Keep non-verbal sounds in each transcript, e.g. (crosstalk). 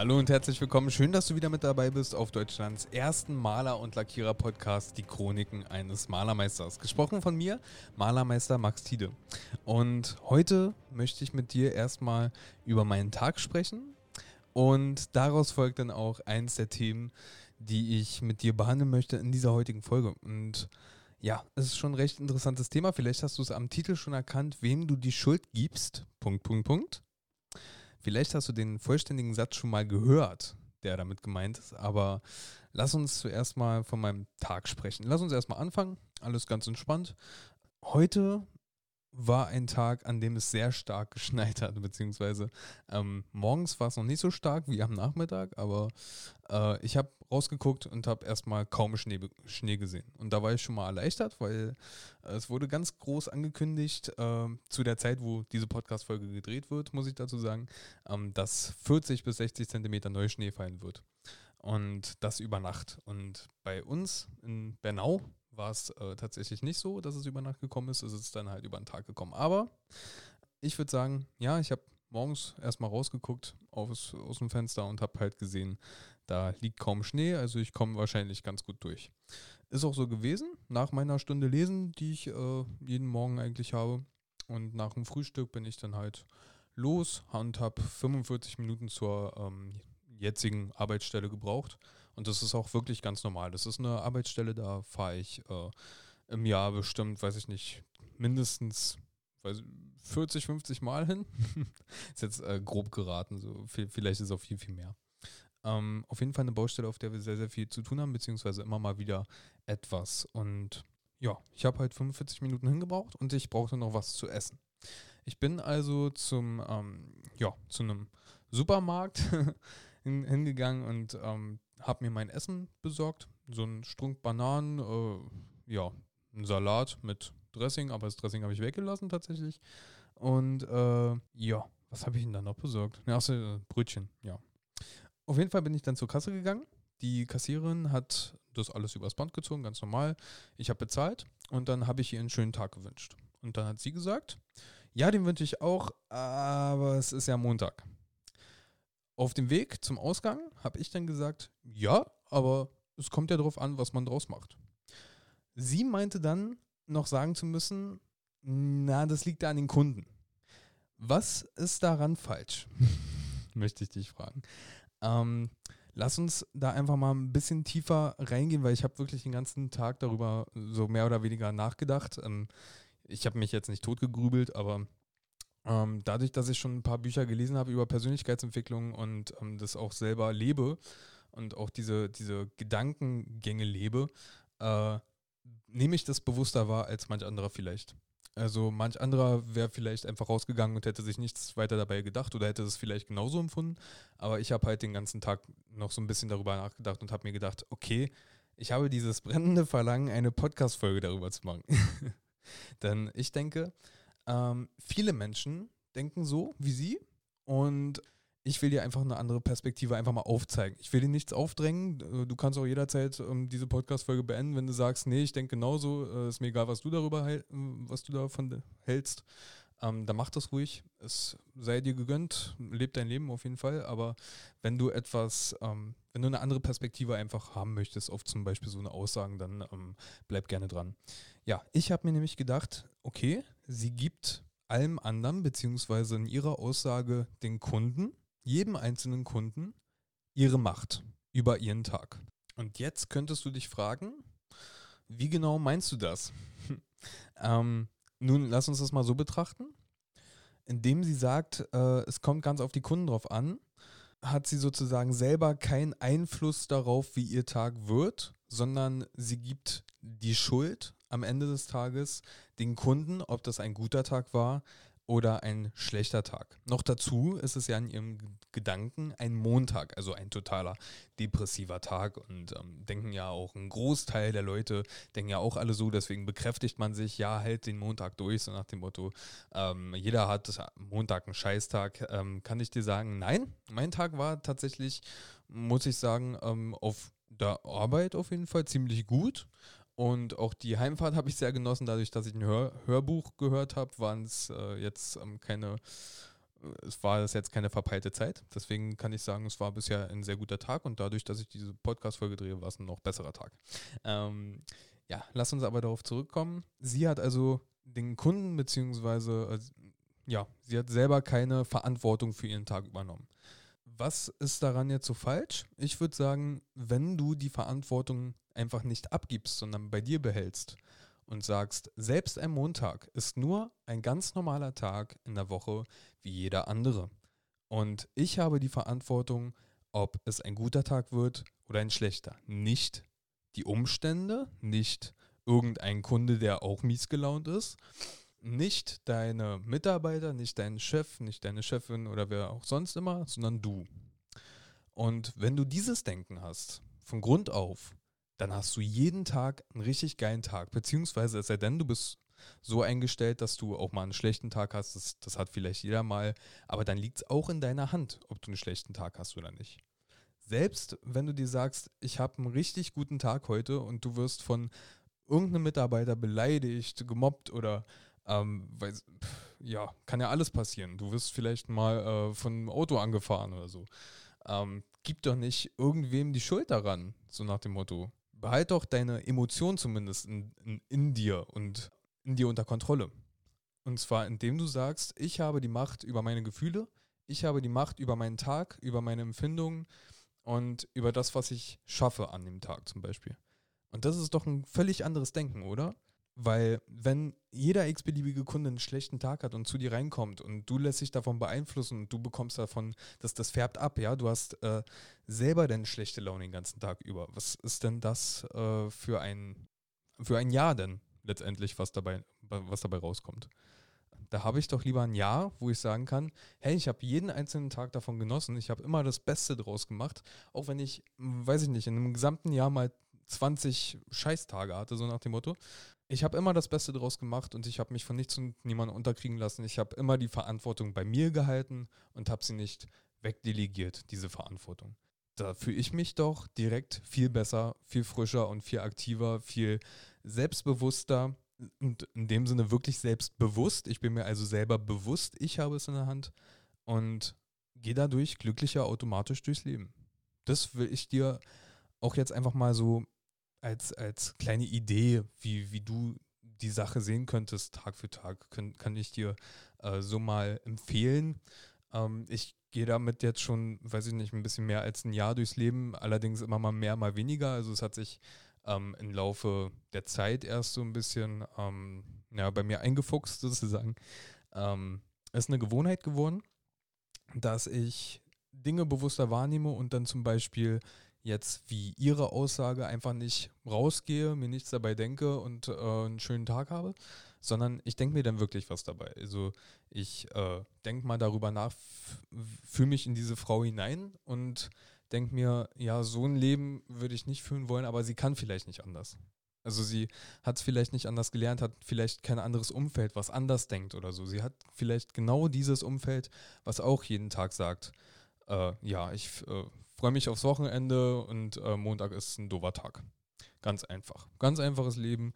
Hallo und herzlich willkommen. Schön, dass du wieder mit dabei bist auf Deutschlands ersten Maler- und Lackierer-Podcast, die Chroniken eines Malermeisters. Gesprochen von mir, Malermeister Max Tiede. Und heute möchte ich mit dir erstmal über meinen Tag sprechen. Und daraus folgt dann auch eins der Themen, die ich mit dir behandeln möchte in dieser heutigen Folge. Und ja, es ist schon ein recht interessantes Thema. Vielleicht hast du es am Titel schon erkannt, wem du die Schuld gibst. Punkt, Punkt, Punkt. Vielleicht hast du den vollständigen Satz schon mal gehört, der damit gemeint ist, aber lass uns zuerst mal von meinem Tag sprechen. Lass uns erstmal anfangen, alles ganz entspannt. Heute war ein Tag, an dem es sehr stark (laughs) geschneit hat, beziehungsweise ähm, morgens war es noch nicht so stark wie am Nachmittag, aber äh, ich habe rausgeguckt und habe erstmal kaum Schnee, Schnee gesehen. Und da war ich schon mal erleichtert, weil äh, es wurde ganz groß angekündigt, äh, zu der Zeit, wo diese Podcast-Folge gedreht wird, muss ich dazu sagen, ähm, dass 40 bis 60 Zentimeter Neuschnee fallen wird. Und das über Nacht. Und bei uns in Bernau war es äh, tatsächlich nicht so, dass es über Nacht gekommen ist. Es ist dann halt über den Tag gekommen. Aber ich würde sagen, ja, ich habe morgens erstmal rausgeguckt aus, aus dem Fenster und habe halt gesehen, da liegt kaum Schnee, also ich komme wahrscheinlich ganz gut durch. Ist auch so gewesen, nach meiner Stunde Lesen, die ich äh, jeden Morgen eigentlich habe. Und nach dem Frühstück bin ich dann halt los und habe 45 Minuten zur ähm, jetzigen Arbeitsstelle gebraucht. Und das ist auch wirklich ganz normal. Das ist eine Arbeitsstelle, da fahre ich äh, im Jahr bestimmt, weiß ich nicht, mindestens weiß, 40, 50 Mal hin. (laughs) ist jetzt äh, grob geraten, so viel, vielleicht ist es auch viel, viel mehr. Ähm, auf jeden Fall eine Baustelle, auf der wir sehr, sehr viel zu tun haben, beziehungsweise immer mal wieder etwas. Und ja, ich habe halt 45 Minuten hingebraucht und ich brauchte noch was zu essen. Ich bin also zum, ähm, ja, zu einem Supermarkt (laughs) hin, hingegangen und ähm, habe mir mein Essen besorgt. So ein Strunk Bananen, äh, ja, ein Salat mit Dressing, aber das Dressing habe ich weggelassen tatsächlich. Und äh, ja, was habe ich denn dann noch besorgt? Ja, achso, äh, Brötchen, ja. Auf jeden Fall bin ich dann zur Kasse gegangen. Die Kassiererin hat das alles übers Band gezogen, ganz normal. Ich habe bezahlt und dann habe ich ihr einen schönen Tag gewünscht. Und dann hat sie gesagt, ja, den wünsche ich auch, aber es ist ja Montag. Auf dem Weg zum Ausgang habe ich dann gesagt, ja, aber es kommt ja darauf an, was man draus macht. Sie meinte dann, noch sagen zu müssen, na, das liegt da an den Kunden. Was ist daran falsch? (laughs) Möchte ich dich fragen. Ähm, lass uns da einfach mal ein bisschen tiefer reingehen, weil ich habe wirklich den ganzen Tag darüber so mehr oder weniger nachgedacht. Ähm, ich habe mich jetzt nicht totgegrübelt, aber ähm, dadurch, dass ich schon ein paar Bücher gelesen habe über Persönlichkeitsentwicklung und ähm, das auch selber lebe und auch diese, diese Gedankengänge lebe, äh, nehme ich das bewusster wahr als manch anderer vielleicht. Also manch anderer wäre vielleicht einfach rausgegangen und hätte sich nichts weiter dabei gedacht oder hätte es vielleicht genauso empfunden. Aber ich habe halt den ganzen Tag noch so ein bisschen darüber nachgedacht und habe mir gedacht, okay, ich habe dieses (laughs) brennende Verlangen, eine Podcast-Folge darüber zu machen. (laughs) Denn ich denke, ähm, viele Menschen denken so wie Sie und ich will dir einfach eine andere Perspektive einfach mal aufzeigen. Ich will dir nichts aufdrängen. Äh, du kannst auch jederzeit ähm, diese Podcast-Folge beenden, wenn du sagst, nee, ich denke genauso, äh, ist mir egal, was du darüber äh, was du davon hältst. Ähm, dann mach das ruhig. Es sei dir gegönnt, leb dein Leben auf jeden Fall. Aber wenn du etwas, ähm, wenn du eine andere Perspektive einfach haben möchtest, auf zum Beispiel so eine Aussagen, dann ähm, bleib gerne dran. Ja, ich habe mir nämlich gedacht, okay, sie gibt allem anderen, beziehungsweise in ihrer Aussage den Kunden jedem einzelnen Kunden ihre Macht über ihren Tag. Und jetzt könntest du dich fragen, wie genau meinst du das? (laughs) ähm, nun, lass uns das mal so betrachten. Indem sie sagt, äh, es kommt ganz auf die Kunden drauf an, hat sie sozusagen selber keinen Einfluss darauf, wie ihr Tag wird, sondern sie gibt die Schuld am Ende des Tages den Kunden, ob das ein guter Tag war, oder ein schlechter Tag. Noch dazu ist es ja in ihrem Gedanken ein Montag, also ein totaler depressiver Tag und ähm, denken ja auch ein Großteil der Leute, denken ja auch alle so, deswegen bekräftigt man sich, ja, halt den Montag durch, so nach dem Motto, ähm, jeder hat Montag einen Scheißtag. Ähm, kann ich dir sagen, nein, mein Tag war tatsächlich, muss ich sagen, ähm, auf der Arbeit auf jeden Fall ziemlich gut. Und auch die Heimfahrt habe ich sehr genossen, dadurch, dass ich ein Hör Hörbuch gehört habe, waren es äh, jetzt ähm, keine es war das jetzt keine verpeilte Zeit. Deswegen kann ich sagen, es war bisher ein sehr guter Tag und dadurch, dass ich diese Podcast-Folge drehe, war es ein noch besserer Tag. Ähm, ja, lass uns aber darauf zurückkommen. Sie hat also den Kunden, beziehungsweise, äh, ja, sie hat selber keine Verantwortung für ihren Tag übernommen. Was ist daran jetzt so falsch? Ich würde sagen, wenn du die Verantwortung einfach nicht abgibst, sondern bei dir behältst und sagst, selbst ein Montag ist nur ein ganz normaler Tag in der Woche wie jeder andere. Und ich habe die Verantwortung, ob es ein guter Tag wird oder ein schlechter. Nicht die Umstände, nicht irgendein Kunde, der auch mies gelaunt ist, nicht deine Mitarbeiter, nicht dein Chef, nicht deine Chefin oder wer auch sonst immer, sondern du. Und wenn du dieses Denken hast, von Grund auf, dann hast du jeden Tag einen richtig geilen Tag. Beziehungsweise, es sei denn, du bist so eingestellt, dass du auch mal einen schlechten Tag hast. Das, das hat vielleicht jeder mal. Aber dann liegt es auch in deiner Hand, ob du einen schlechten Tag hast oder nicht. Selbst wenn du dir sagst, ich habe einen richtig guten Tag heute und du wirst von irgendeinem Mitarbeiter beleidigt, gemobbt oder ähm, weil, ja, kann ja alles passieren. Du wirst vielleicht mal äh, von einem Auto angefahren oder so. Ähm, gib doch nicht irgendwem die Schuld daran, so nach dem Motto. Behalt doch deine Emotionen zumindest in, in, in dir und in dir unter Kontrolle. Und zwar indem du sagst, ich habe die Macht über meine Gefühle, ich habe die Macht über meinen Tag, über meine Empfindungen und über das, was ich schaffe an dem Tag zum Beispiel. Und das ist doch ein völlig anderes Denken, oder? Weil wenn jeder x-beliebige Kunde einen schlechten Tag hat und zu dir reinkommt und du lässt dich davon beeinflussen und du bekommst davon, dass das färbt ab, ja, du hast äh, selber denn schlechte Laune den ganzen Tag über. Was ist denn das äh, für ein für ein Jahr denn letztendlich, was dabei, was dabei rauskommt? Da habe ich doch lieber ein Jahr, wo ich sagen kann, hey, ich habe jeden einzelnen Tag davon genossen, ich habe immer das Beste draus gemacht, auch wenn ich, weiß ich nicht, in einem gesamten Jahr mal 20 Scheißtage hatte, so nach dem Motto. Ich habe immer das Beste draus gemacht und ich habe mich von nichts und niemandem unterkriegen lassen. Ich habe immer die Verantwortung bei mir gehalten und habe sie nicht wegdelegiert, diese Verantwortung. Da fühle ich mich doch direkt viel besser, viel frischer und viel aktiver, viel selbstbewusster und in dem Sinne wirklich selbstbewusst. Ich bin mir also selber bewusst, ich habe es in der Hand und gehe dadurch glücklicher automatisch durchs Leben. Das will ich dir auch jetzt einfach mal so als, als kleine Idee, wie, wie du die Sache sehen könntest, Tag für Tag, können, kann ich dir äh, so mal empfehlen. Ähm, ich gehe damit jetzt schon, weiß ich nicht, ein bisschen mehr als ein Jahr durchs Leben, allerdings immer mal mehr, mal weniger. Also es hat sich ähm, im Laufe der Zeit erst so ein bisschen ähm, ja, bei mir eingefuchst (laughs) sozusagen. Ähm, ist eine Gewohnheit geworden, dass ich Dinge bewusster wahrnehme und dann zum Beispiel jetzt wie Ihre Aussage einfach nicht rausgehe, mir nichts dabei denke und äh, einen schönen Tag habe, sondern ich denke mir dann wirklich was dabei. Also ich äh, denke mal darüber nach, fühle mich in diese Frau hinein und denke mir, ja, so ein Leben würde ich nicht führen wollen, aber sie kann vielleicht nicht anders. Also sie hat es vielleicht nicht anders gelernt, hat vielleicht kein anderes Umfeld, was anders denkt oder so. Sie hat vielleicht genau dieses Umfeld, was auch jeden Tag sagt, äh, ja, ich äh, freue mich aufs Wochenende und äh, Montag ist ein dober Tag. Ganz einfach. Ganz einfaches Leben.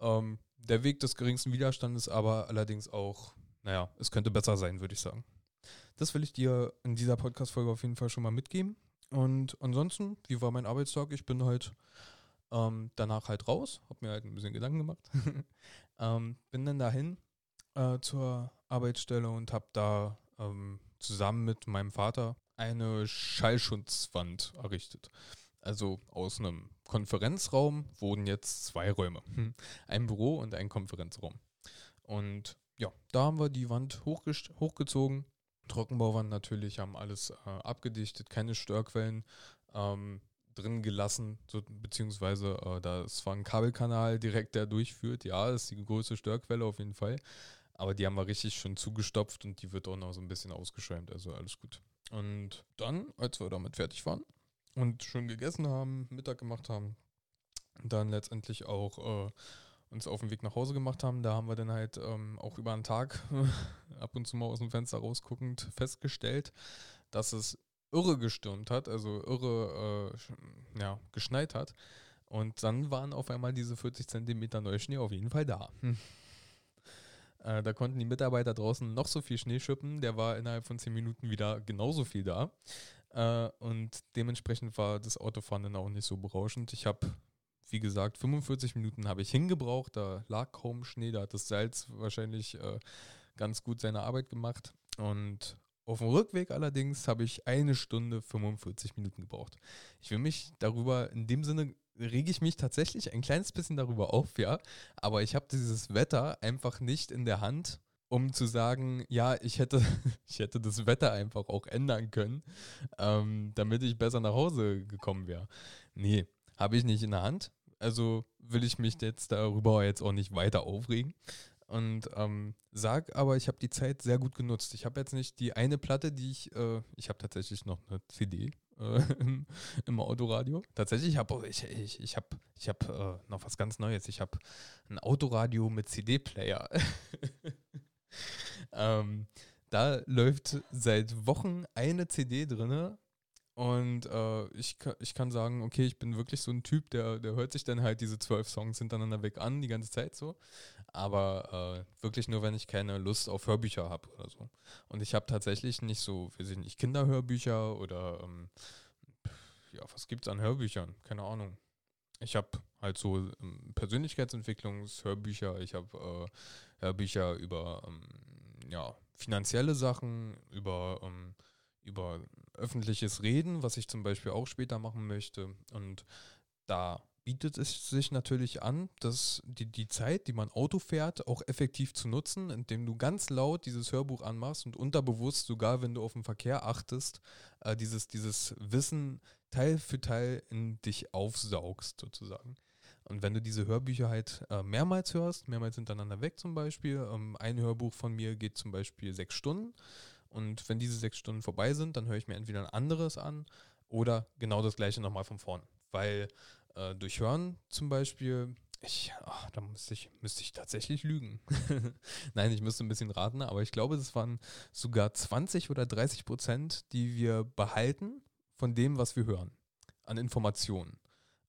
Ähm, der Weg des geringsten Widerstandes, aber allerdings auch, naja, es könnte besser sein, würde ich sagen. Das will ich dir in dieser Podcast-Folge auf jeden Fall schon mal mitgeben. Und ansonsten, wie war mein Arbeitstag? Ich bin halt ähm, danach halt raus, habe mir halt ein bisschen Gedanken gemacht. (laughs) ähm, bin dann dahin äh, zur Arbeitsstelle und habe da ähm, zusammen mit meinem Vater eine Schallschutzwand errichtet. Also aus einem Konferenzraum wurden jetzt zwei Räume. Ein Büro und ein Konferenzraum. Und ja, da haben wir die Wand hochgezogen. Trockenbauwand natürlich, haben alles äh, abgedichtet, keine Störquellen ähm, drin gelassen, so, beziehungsweise äh, da ist zwar ein Kabelkanal direkt, der durchführt. Ja, das ist die größte Störquelle auf jeden Fall. Aber die haben wir richtig schon zugestopft und die wird auch noch so ein bisschen ausgeschäumt, also alles gut. Und dann, als wir damit fertig waren und schon gegessen haben, Mittag gemacht haben, dann letztendlich auch äh, uns auf den Weg nach Hause gemacht haben, da haben wir dann halt ähm, auch über einen Tag (laughs) ab und zu mal aus dem Fenster rausguckend festgestellt, dass es irre gestürmt hat, also irre äh, ja, geschneit hat. Und dann waren auf einmal diese 40 Zentimeter Neuschnee auf jeden Fall da. Äh, da konnten die Mitarbeiter draußen noch so viel Schnee schippen, der war innerhalb von zehn Minuten wieder genauso viel da. Äh, und dementsprechend war das Autofahren dann auch nicht so berauschend. Ich habe, wie gesagt, 45 Minuten habe ich hingebraucht, da lag kaum Schnee, da hat das Salz wahrscheinlich äh, ganz gut seine Arbeit gemacht. Und auf dem Rückweg allerdings habe ich eine Stunde 45 Minuten gebraucht. Ich will mich darüber, in dem Sinne rege ich mich tatsächlich ein kleines bisschen darüber auf, ja. Aber ich habe dieses Wetter einfach nicht in der Hand, um zu sagen, ja, ich hätte, (laughs) ich hätte das Wetter einfach auch ändern können, ähm, damit ich besser nach Hause gekommen wäre. Nee, habe ich nicht in der Hand. Also will ich mich jetzt darüber jetzt auch nicht weiter aufregen und ähm, sag aber, ich habe die Zeit sehr gut genutzt. Ich habe jetzt nicht die eine Platte, die ich, äh, ich habe tatsächlich noch eine CD äh, (laughs) im, im, Autoradio. Tatsächlich habe ich, ich, ich habe ich hab, äh, noch was ganz Neues. Ich habe ein Autoradio mit CD-Player. (laughs) ähm, da läuft seit Wochen eine CD drinne und äh, ich, ich kann sagen, okay, ich bin wirklich so ein Typ, der, der hört sich dann halt diese zwölf Songs hintereinander weg an, die ganze Zeit so. Aber äh, wirklich nur, wenn ich keine Lust auf Hörbücher habe oder so. Und ich habe tatsächlich nicht so, weiß ich nicht, Kinderhörbücher oder ähm, ja, was gibt es an Hörbüchern? Keine Ahnung. Ich habe halt so ähm, Persönlichkeitsentwicklungshörbücher, ich habe äh, Hörbücher über ähm, ja, finanzielle Sachen, über, ähm, über öffentliches Reden, was ich zum Beispiel auch später machen möchte. Und da bietet es sich natürlich an, dass die, die Zeit, die man Auto fährt, auch effektiv zu nutzen, indem du ganz laut dieses Hörbuch anmachst und unterbewusst, sogar wenn du auf den Verkehr achtest, äh, dieses, dieses Wissen Teil für Teil in dich aufsaugst, sozusagen. Und wenn du diese Hörbücher halt äh, mehrmals hörst, mehrmals hintereinander weg zum Beispiel, ähm, ein Hörbuch von mir geht zum Beispiel sechs Stunden und wenn diese sechs Stunden vorbei sind, dann höre ich mir entweder ein anderes an oder genau das gleiche nochmal von vorn. Weil äh, durch Hören zum Beispiel, ich, ach, da müsste ich, müsste ich tatsächlich lügen. (laughs) Nein, ich müsste ein bisschen raten, aber ich glaube, es waren sogar 20 oder 30 Prozent, die wir behalten von dem, was wir hören, an Informationen.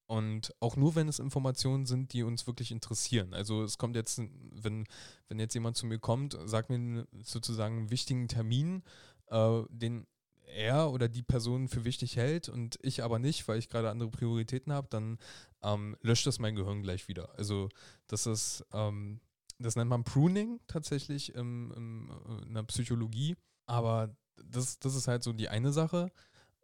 Und auch nur, wenn es Informationen sind, die uns wirklich interessieren. Also es kommt jetzt, wenn, wenn jetzt jemand zu mir kommt, sagt mir sozusagen einen wichtigen Termin, äh, den er oder die Person für wichtig hält und ich aber nicht, weil ich gerade andere Prioritäten habe, dann ähm, löscht das mein Gehirn gleich wieder. Also das ist, ähm, das nennt man Pruning tatsächlich im, im, in der Psychologie. Aber das, das ist halt so die eine Sache.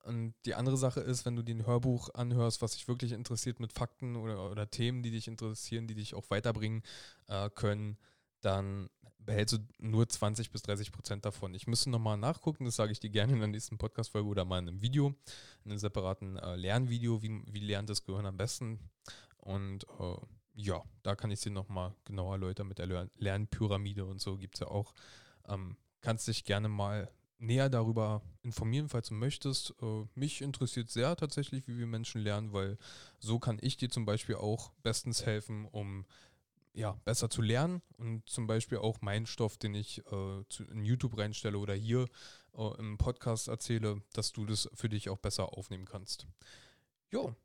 Und die andere Sache ist, wenn du den Hörbuch anhörst, was dich wirklich interessiert mit Fakten oder, oder Themen, die dich interessieren, die dich auch weiterbringen äh, können, dann behältst du nur 20 bis 30 Prozent davon. Ich müsste nochmal nachgucken, das sage ich dir gerne in der nächsten Podcast-Folge oder mal in einem Video, in einem separaten äh, Lernvideo, wie, wie lernt das Gehirn am besten. Und äh, ja, da kann ich dir nochmal genauer erläutern mit der Lern Lernpyramide und so gibt es ja auch. Ähm, kannst dich gerne mal näher darüber informieren, falls du möchtest. Äh, mich interessiert sehr tatsächlich, wie wir Menschen lernen, weil so kann ich dir zum Beispiel auch bestens helfen, um ja, besser zu lernen und zum Beispiel auch meinen Stoff, den ich äh, zu, in YouTube reinstelle oder hier äh, im Podcast erzähle, dass du das für dich auch besser aufnehmen kannst. Ja,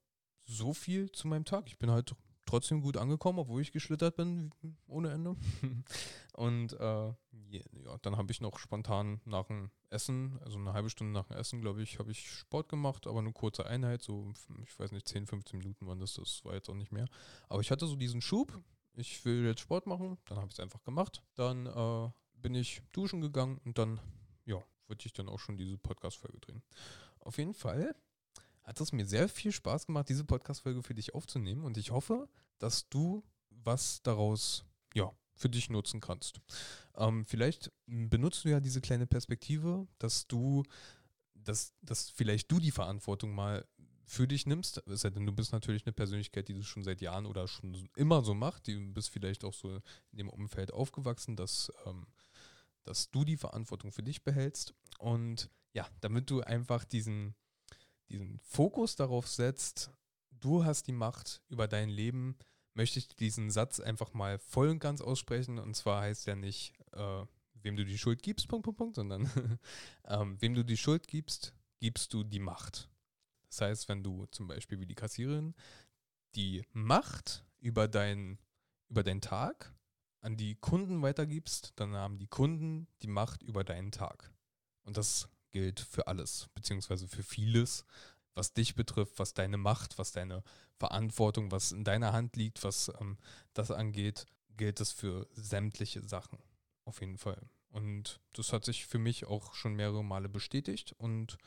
so viel zu meinem Tag. Ich bin halt trotzdem gut angekommen, obwohl ich geschlittert bin ohne Ende. (laughs) und äh, ja, dann habe ich noch spontan nach dem Essen, also eine halbe Stunde nach dem Essen, glaube ich, habe ich Sport gemacht, aber eine kurze Einheit, so, ich weiß nicht, 10, 15 Minuten waren das, das war jetzt auch nicht mehr. Aber ich hatte so diesen Schub, ich will jetzt Sport machen, dann habe ich es einfach gemacht. Dann äh, bin ich duschen gegangen und dann, ja, würde ich dann auch schon diese Podcast-Folge drehen. Auf jeden Fall hat es mir sehr viel Spaß gemacht, diese Podcast-Folge für dich aufzunehmen. Und ich hoffe, dass du was daraus, ja, für dich nutzen kannst. Ähm, vielleicht benutzt du ja diese kleine Perspektive, dass du, dass, dass vielleicht du die Verantwortung mal für dich nimmst, es sei denn, du bist natürlich eine Persönlichkeit, die das schon seit Jahren oder schon immer so macht, du bist vielleicht auch so in dem Umfeld aufgewachsen, dass, ähm, dass du die Verantwortung für dich behältst. Und ja, damit du einfach diesen, diesen Fokus darauf setzt, du hast die Macht über dein Leben, möchte ich diesen Satz einfach mal voll und ganz aussprechen. Und zwar heißt ja nicht, äh, wem du die Schuld gibst, Punkt, Punkt, Punkt, sondern (laughs) ähm, wem du die Schuld gibst, gibst du die Macht. Das heißt, wenn du zum Beispiel wie die Kassiererin die Macht über, dein, über deinen Tag an die Kunden weitergibst, dann haben die Kunden die Macht über deinen Tag. Und das gilt für alles, beziehungsweise für vieles, was dich betrifft, was deine Macht, was deine Verantwortung, was in deiner Hand liegt, was ähm, das angeht, gilt es für sämtliche Sachen. Auf jeden Fall. Und das hat sich für mich auch schon mehrere Male bestätigt und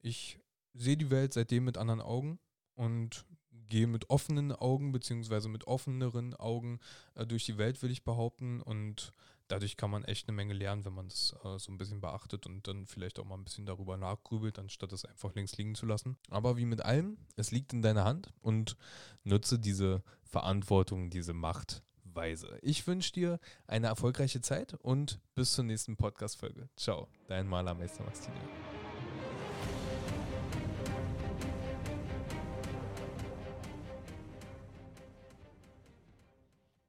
ich sehe die Welt seitdem mit anderen Augen und gehe mit offenen Augen beziehungsweise mit offeneren Augen äh, durch die Welt, will ich behaupten. Und dadurch kann man echt eine Menge lernen, wenn man das äh, so ein bisschen beachtet und dann vielleicht auch mal ein bisschen darüber nachgrübelt, anstatt es einfach links liegen zu lassen. Aber wie mit allem, es liegt in deiner Hand und nutze diese Verantwortung, diese Macht weise. Ich wünsche dir eine erfolgreiche Zeit und bis zur nächsten Podcast-Folge. Ciao, dein Malermeister Maxine.